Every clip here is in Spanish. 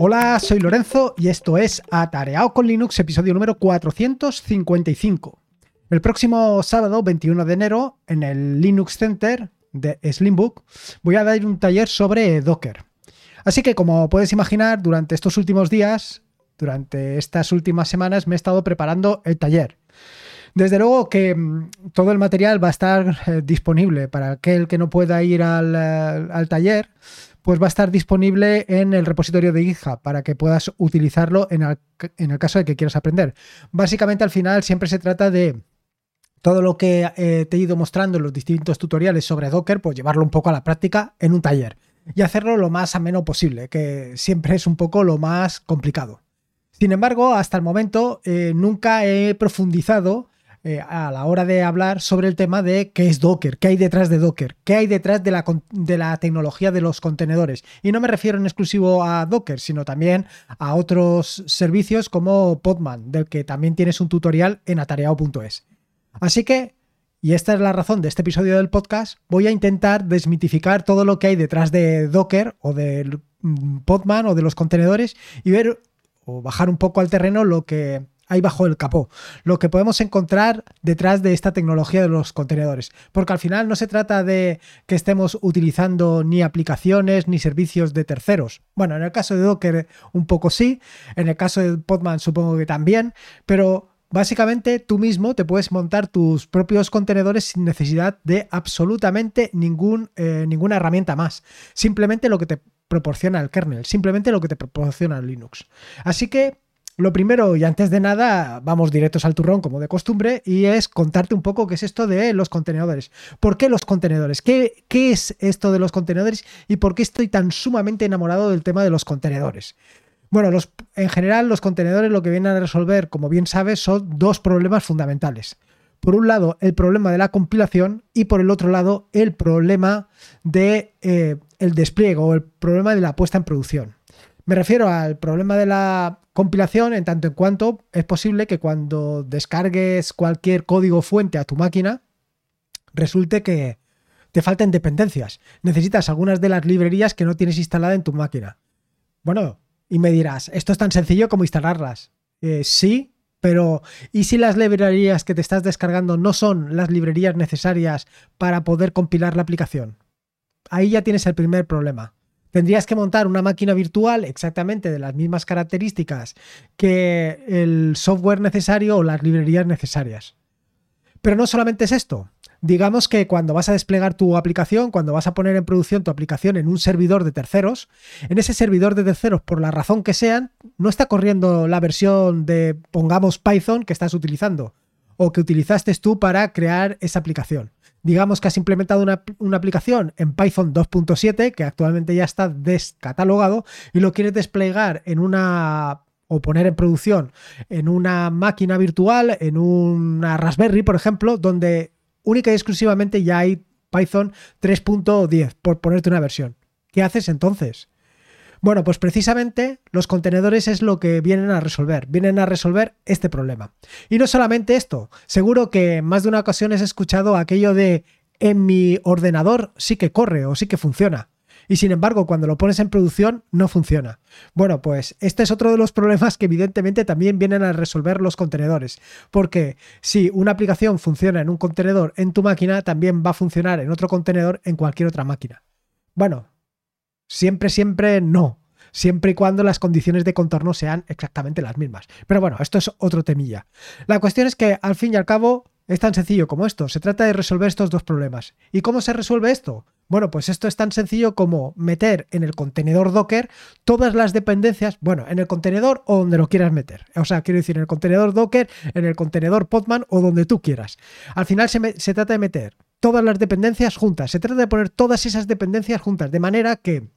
Hola, soy Lorenzo y esto es Atareado con Linux, episodio número 455. El próximo sábado, 21 de enero, en el Linux Center de Slimbook, voy a dar un taller sobre Docker. Así que, como puedes imaginar, durante estos últimos días, durante estas últimas semanas, me he estado preparando el taller. Desde luego que mm, todo el material va a estar eh, disponible para aquel que no pueda ir al, eh, al taller pues va a estar disponible en el repositorio de GitHub para que puedas utilizarlo en el, caso de que quieras aprender. Básicamente al final siempre se trata de todo lo que eh, te he ido mostrando en los distintos tutoriales sobre Docker, pues llevarlo un poco a la práctica en un taller y hacerlo lo más ameno posible, que siempre es un poco lo más complicado. Sin embargo, hasta el momento eh, nunca he profundizado eh, a la hora de hablar sobre el tema de qué es Docker, qué hay detrás de Docker, qué hay detrás de la, de la tecnología de los contenedores. Y no me refiero en exclusivo a Docker, sino también a otros servicios como Podman, del que también tienes un tutorial en atareado.es. Así que, y esta es la razón de este episodio del podcast, voy a intentar desmitificar todo lo que hay detrás de Docker o de mm, Podman o de los contenedores y ver o bajar un poco al terreno lo que ahí bajo el capó, lo que podemos encontrar detrás de esta tecnología de los contenedores. Porque al final no se trata de que estemos utilizando ni aplicaciones ni servicios de terceros. Bueno, en el caso de Docker un poco sí, en el caso de Podman supongo que también, pero básicamente tú mismo te puedes montar tus propios contenedores sin necesidad de absolutamente ningún, eh, ninguna herramienta más. Simplemente lo que te proporciona el kernel, simplemente lo que te proporciona Linux. Así que lo primero y antes de nada, vamos directos al turrón como de costumbre y es contarte un poco qué es esto de los contenedores. ¿Por qué los contenedores? ¿Qué, qué es esto de los contenedores y por qué estoy tan sumamente enamorado del tema de los contenedores? Bueno, en general los contenedores lo que vienen a resolver, como bien sabes, son dos problemas fundamentales. Por un lado, el problema de la compilación y por el otro lado, el problema de eh, el despliegue o el problema de la puesta en producción. Me refiero al problema de la compilación en tanto en cuanto es posible que cuando descargues cualquier código fuente a tu máquina, resulte que te falten dependencias. Necesitas algunas de las librerías que no tienes instalada en tu máquina. Bueno, y me dirás, esto es tan sencillo como instalarlas. Eh, sí, pero ¿y si las librerías que te estás descargando no son las librerías necesarias para poder compilar la aplicación? Ahí ya tienes el primer problema. Tendrías que montar una máquina virtual exactamente de las mismas características que el software necesario o las librerías necesarias. Pero no solamente es esto. Digamos que cuando vas a desplegar tu aplicación, cuando vas a poner en producción tu aplicación en un servidor de terceros, en ese servidor de terceros, por la razón que sean, no está corriendo la versión de, pongamos, Python que estás utilizando o que utilizaste tú para crear esa aplicación digamos que has implementado una, aplicación en Python 2.7 que actualmente ya está descatalogado y lo quieres desplegar en una o poner en producción en una máquina virtual, en una Raspberry, por ejemplo, donde única y exclusivamente ya hay Python 3.10, por ponerte una versión. ¿Qué haces entonces? Bueno, pues precisamente los contenedores es lo que vienen a resolver, vienen a resolver este problema. Y no solamente esto, seguro que más de una ocasión has escuchado aquello de en mi ordenador sí que corre o sí que funciona. Y sin embargo, cuando lo pones en producción, no funciona. Bueno, pues este es otro de los problemas que evidentemente también vienen a resolver los contenedores. Porque si una aplicación funciona en un contenedor en tu máquina, también va a funcionar en otro contenedor en cualquier otra máquina. Bueno, Siempre, siempre no. Siempre y cuando las condiciones de contorno sean exactamente las mismas. Pero bueno, esto es otro temilla. La cuestión es que al fin y al cabo es tan sencillo como esto. Se trata de resolver estos dos problemas. ¿Y cómo se resuelve esto? Bueno, pues esto es tan sencillo como meter en el contenedor Docker todas las dependencias, bueno, en el contenedor o donde lo quieras meter. O sea, quiero decir, en el contenedor Docker, en el contenedor Podman o donde tú quieras. Al final se, trata de meter todas las dependencias juntas. Se trata de poner todas esas dependencias juntas, de manera que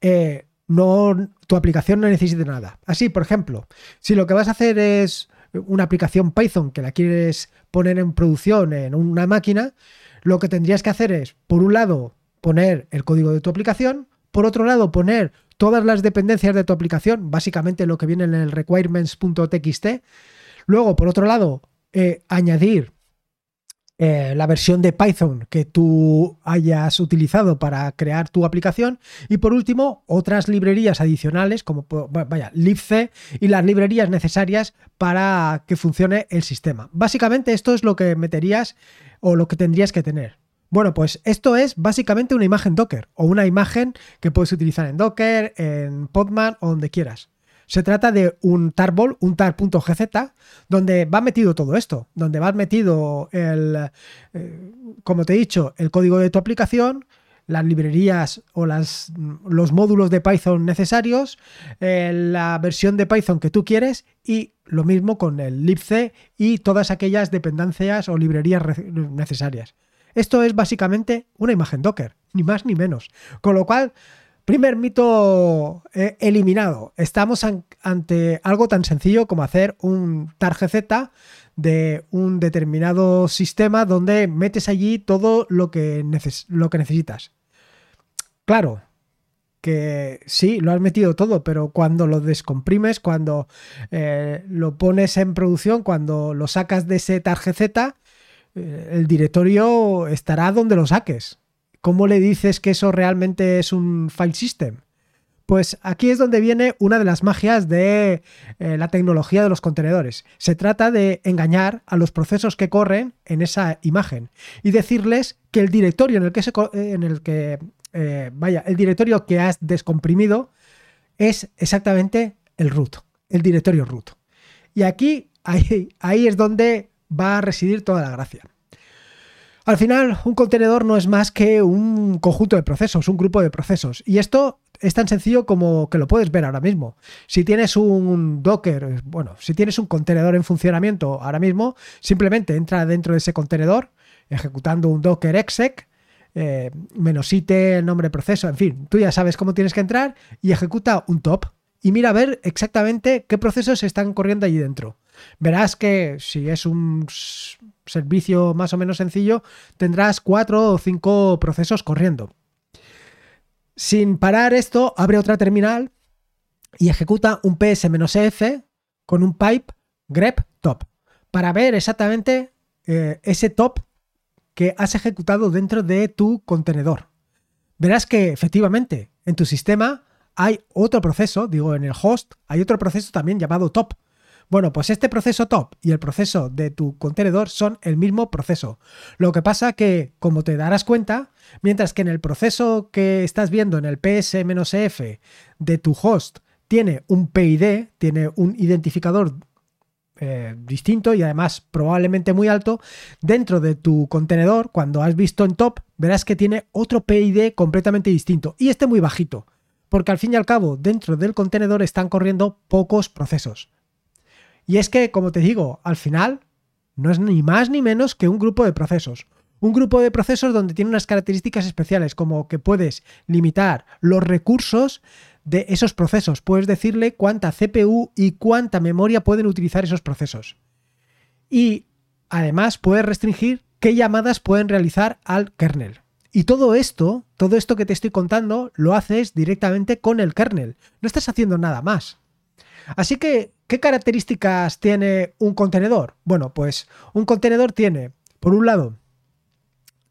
eh, no, tu aplicación no necesite nada. Así, por ejemplo, si lo que vas a hacer es una aplicación Python que la quieres poner en producción en una máquina, lo que tendrías que hacer es, por un lado, poner el código de tu aplicación, por otro lado, poner todas las dependencias de tu aplicación, básicamente lo que viene en el requirements.txt, luego, por otro lado, eh, añadir eh, la versión de Python que tú hayas utilizado para crear tu aplicación y por último otras librerías adicionales como vaya libc y las librerías necesarias para que funcione el sistema. Básicamente esto es lo que meterías o lo que tendrías que tener. Bueno, pues esto es básicamente una imagen Docker o una imagen que puedes utilizar en Docker, en Podman o donde quieras. Se trata de un tarbol, un tar.gz, donde va metido todo esto, donde va metido el, eh, como te he dicho, el código de tu aplicación, las librerías o los módulos de Python necesarios, eh, la versión de Python que tú quieres y lo mismo con el libc y todas aquellas dependencias o librerías necesarias. Esto es básicamente una imagen Docker, ni más ni menos. Con lo cual, Primer mito eh, eliminado. Estamos ante algo tan sencillo como hacer un targz de un determinado sistema donde metes allí todo lo que, necesitas. Claro, que sí, lo has metido todo, pero cuando lo descomprimes, cuando eh, lo pones en producción, cuando lo sacas de ese targz, eh, el directorio estará donde lo saques. ¿Cómo le dices que eso realmente es un file system? Pues aquí es donde viene una de las magias de eh, la tecnología de los contenedores. Se trata de engañar a los procesos que corren en esa imagen y decirles que el directorio en el que, se, en el que eh, vaya, el directorio que has descomprimido es exactamente el root, el directorio root. Y aquí, ahí, ahí es donde va a residir toda la gracia. Al final, un contenedor no es más que un conjunto de procesos, un grupo de procesos. Y esto es tan sencillo como que lo puedes ver ahora mismo. Si tienes un Docker, bueno, si tienes un contenedor en funcionamiento ahora mismo, simplemente entra dentro de ese contenedor ejecutando un Docker exec, eh, menos it, el nombre de proceso, en fin, tú ya sabes cómo tienes que entrar y ejecuta un top y mira a ver exactamente qué procesos están corriendo allí dentro. Verás que si es un servicio más o menos sencillo, tendrás cuatro o cinco procesos corriendo. Sin parar esto, abre otra terminal y ejecuta un ps-f con un pipe grep top para ver exactamente eh, ese top que has ejecutado dentro de tu contenedor. Verás que efectivamente en tu sistema hay otro proceso, digo en el host, hay otro proceso también llamado top, bueno, pues este proceso top y el proceso de tu contenedor son el mismo proceso. Lo que pasa que, como te darás cuenta, mientras que en el proceso que estás viendo en el ps-f de tu host tiene un PID, tiene un identificador eh, distinto y además probablemente muy alto, dentro de tu contenedor, cuando has visto en top, verás que tiene otro PID completamente distinto y este muy bajito, porque al fin y al cabo dentro del contenedor están corriendo pocos procesos. Y es que, como te digo, al final no es ni más ni menos que un grupo de procesos. Un grupo de procesos donde tiene unas características especiales, como que puedes limitar los recursos de esos procesos. Puedes decirle cuánta CPU y cuánta memoria pueden utilizar esos procesos. Y además puedes restringir qué llamadas pueden realizar al kernel. Y todo esto, todo esto que te estoy contando, lo haces directamente con el kernel. No estás haciendo nada más. Así que, ¿qué características tiene un contenedor? Bueno, pues un contenedor tiene, por un lado,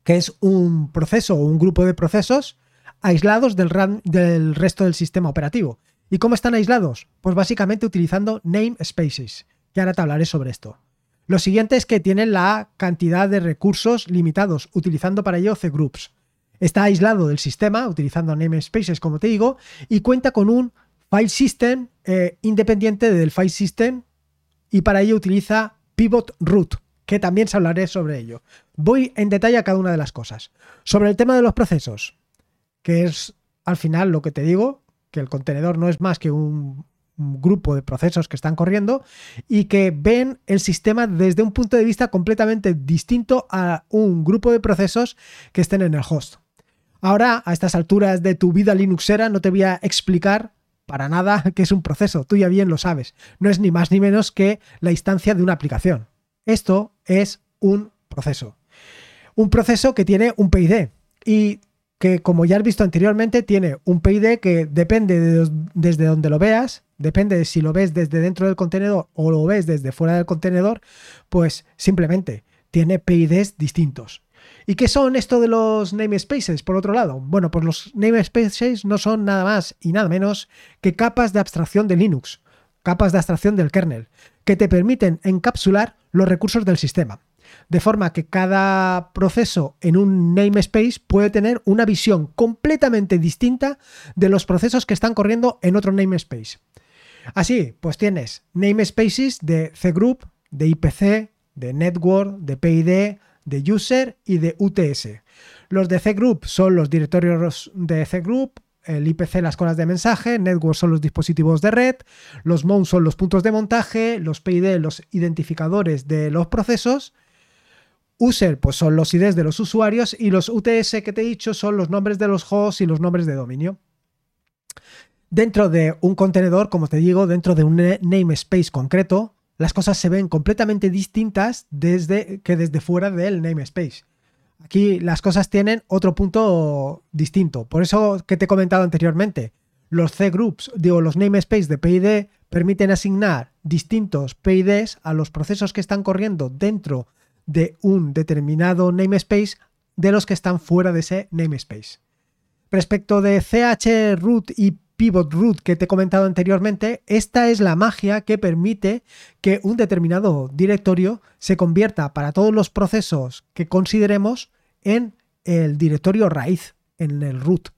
que es un proceso o un grupo de procesos aislados del, resto del sistema operativo. ¿Y cómo están aislados? Pues básicamente utilizando namespaces, que ahora te hablaré sobre esto. Lo siguiente es que tienen la cantidad de recursos limitados, utilizando para ello cgroups. Está aislado del sistema, utilizando namespaces, como te digo, y cuenta con un file system eh, independiente del file system y para ello utiliza pivot root, que también se hablaré sobre ello. Voy en detalle a cada una de las cosas. Sobre el tema de los procesos, que es al final lo que te digo, que el contenedor no es más que un, un grupo de procesos que están corriendo y que ven el sistema desde un punto de vista completamente distinto a un grupo de procesos que estén en el host. Ahora, a estas alturas de tu vida Linuxera, no te voy a explicar para nada que es un proceso, tú ya bien lo sabes. No es ni más ni menos que la instancia de una aplicación. Esto es un proceso. Un proceso que tiene un PID y que, como ya has visto anteriormente, tiene un PID que depende de desde donde lo veas, depende de si lo ves desde dentro del contenedor o lo ves desde fuera del contenedor, pues simplemente tiene PIDs distintos. ¿Y qué son esto de los namespaces, por otro lado? Bueno, pues los namespaces no son nada más y nada menos que capas de abstracción de Linux, capas de abstracción del kernel, que te permiten encapsular los recursos del sistema. De forma que cada proceso en un namespace puede tener una visión completamente distinta de los procesos que están corriendo en otro namespace. Así, pues tienes namespaces de cgroup, de IPC, de network, de PID, de user y de UTS. Los de cgroup son los directorios de cgroup, el IPC las colas de mensaje, network son los dispositivos de red, los mount son los puntos de montaje, los PID los identificadores de los procesos, user pues son los IDs de los usuarios y los UTS que te he dicho son los nombres de los hosts y los nombres de dominio. Dentro de un contenedor, como te digo, dentro de un namespace concreto, las cosas se ven completamente distintas desde, que desde fuera del namespace. Aquí las cosas tienen otro punto distinto. Por eso que te he comentado anteriormente, los C-groups, digo, los namespace de PID permiten asignar distintos PIDs a los procesos que están corriendo dentro de un determinado namespace de los que están fuera de ese namespace. Respecto de CH root y pivot root que te he comentado anteriormente, esta es la magia que permite que un determinado directorio se convierta para todos los procesos que consideremos en el directorio raíz, en el root.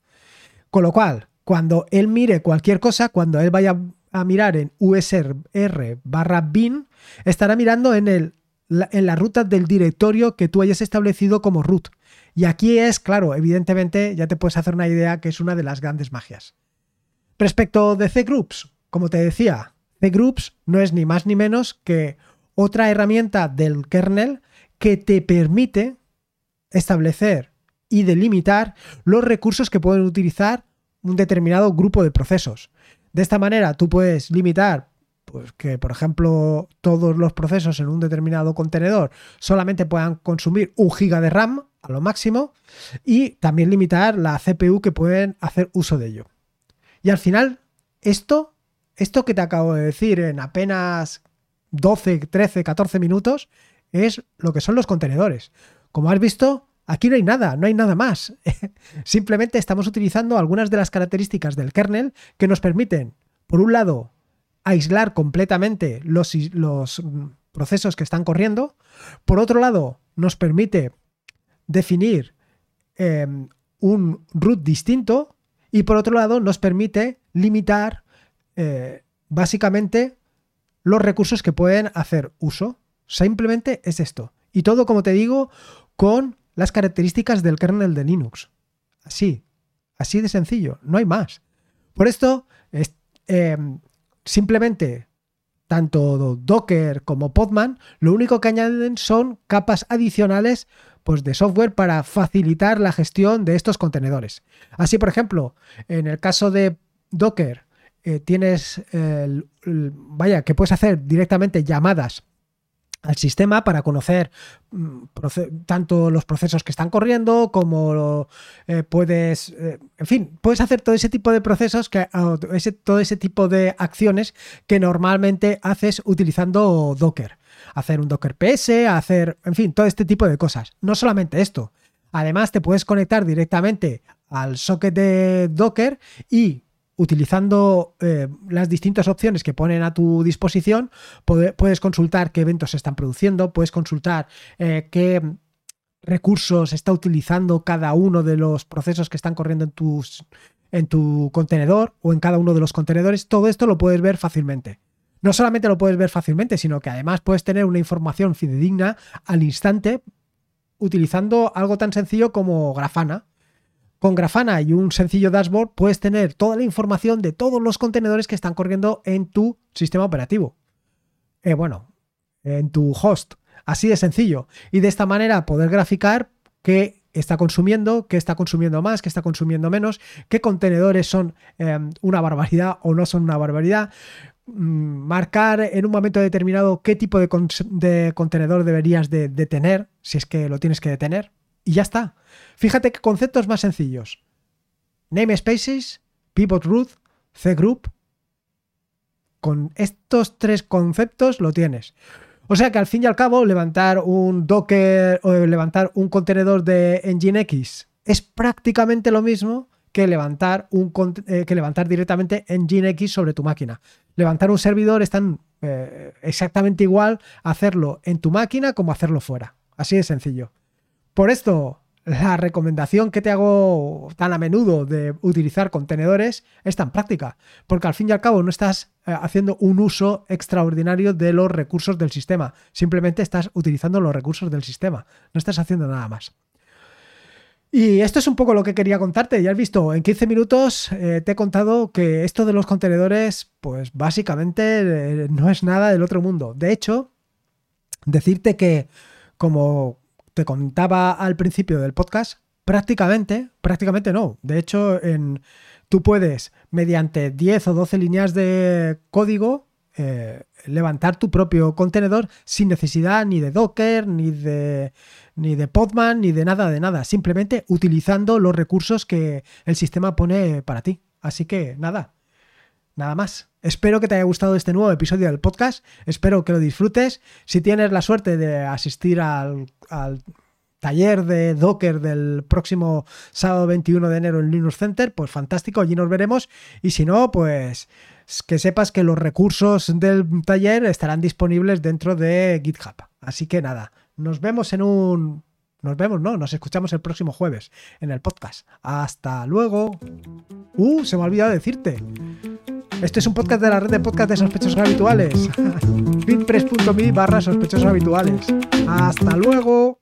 Con lo cual, cuando él mire cualquier cosa, cuando él vaya a mirar en usr barra bin, estará mirando en, el, en la ruta del directorio que tú hayas establecido como root. Y aquí es, claro, evidentemente ya te puedes hacer una idea que es una de las grandes magias. Respecto de C-Groups, como te decía, C-Groups no es ni más ni menos que otra herramienta del kernel que te permite establecer y delimitar los recursos que pueden utilizar un determinado grupo de procesos. De esta manera tú puedes limitar pues que, por ejemplo, todos los procesos en un determinado contenedor solamente puedan consumir un giga de RAM a lo máximo y también limitar la CPU que pueden hacer uso de ello. Y al final, esto, esto que te acabo de decir en apenas 12, 13, 14 minutos, es lo que son los contenedores. Como has visto, aquí no hay nada, no hay nada más. Simplemente estamos utilizando algunas de las características del kernel que nos permiten, por un lado, aislar completamente los, los procesos que están corriendo. Por otro lado, nos permite definir em, un root distinto y por otro lado nos permite limitar eh, básicamente los recursos que pueden hacer uso. Simplemente es esto. Y todo, como te digo, con las características del kernel de Linux. Así, así de sencillo, no hay más. Por esto, em, simplemente tanto Docker como Podman, lo único que añaden son capas adicionales pues, de software para facilitar la gestión de estos contenedores. Así, por ejemplo, en el caso de Docker, eh, tienes, vaya, que puedes hacer directamente llamadas al sistema para conocer mm, tanto los procesos que están corriendo como eh, puedes, eh, en fin, puedes hacer todo ese tipo de procesos, que, todo ese tipo de acciones que normalmente haces utilizando Docker hacer un Docker PS, hacer, en fin, todo este tipo de cosas. No solamente esto. Además, te puedes conectar directamente al socket de Docker y utilizando eh, las distintas opciones que ponen a tu disposición, puedes consultar qué eventos se están produciendo, puedes consultar eh, qué recursos está utilizando cada uno de los procesos que están corriendo en, en tu contenedor o en cada uno de los contenedores. Todo esto lo puedes ver fácilmente no solamente lo puedes ver fácilmente, sino que además puedes tener una información fidedigna al instante utilizando algo tan sencillo como Grafana. Con Grafana y un sencillo dashboard puedes tener toda la información de todos los contenedores que están corriendo en tu sistema operativo. Eh, bueno, en tu host. Así de sencillo. Y de esta manera poder graficar qué está consumiendo, qué está consumiendo más, qué está consumiendo menos, qué contenedores son eh, una barbaridad o no son una barbaridad, marcar en un momento determinado qué tipo de, contenedor deberías de, tener, si es que lo tienes que detener, y ya está. Fíjate qué conceptos más sencillos. Namespaces, Pivot Root, C-Group. Con estos tres conceptos lo tienes. O sea que al fin y al cabo, levantar un Docker o levantar un contenedor de Nginx es prácticamente lo mismo que levantar, un, eh, que levantar directamente Nginx sobre tu máquina. Levantar un servidor es tan, eh, exactamente igual hacerlo en tu máquina como hacerlo fuera. Así de sencillo. Por esto, la recomendación que te hago tan a menudo de utilizar contenedores es tan práctica, porque al fin y al cabo no estás eh, haciendo un uso extraordinario de los recursos del sistema, simplemente estás utilizando los recursos del sistema, no estás haciendo nada más. Y esto es un poco lo que quería contarte. Ya has visto, en 15 minutos eh, te he contado que esto de los contenedores, pues básicamente eh, no es nada del otro mundo. De hecho, decirte que como te contaba al principio del podcast, prácticamente, prácticamente no. De hecho, en, tú puedes, mediante 10 o 12 líneas de código, eh, levantar tu propio contenedor sin necesidad ni de Docker, ni de, ni de Podman, ni de nada de nada. Simplemente utilizando los recursos que el sistema pone para ti. Así que nada, nada más. Espero que te haya gustado este nuevo episodio del podcast. Espero que lo disfrutes. Si tienes la suerte de asistir al, taller de Docker del próximo sábado 21 de enero en Linux Center, pues fantástico, allí nos veremos. Y si no, pues que sepas que los recursos del taller estarán disponibles dentro de GitHub. Así que nada, nos vemos en un... Nos vemos, ¿no? Nos escuchamos el próximo jueves en el podcast. Hasta luego. Uh, se me ha olvidado decirte. Este es un podcast de la red de podcast de sospechosos habituales. bitpress.me barra sospechosos habituales. Hasta luego.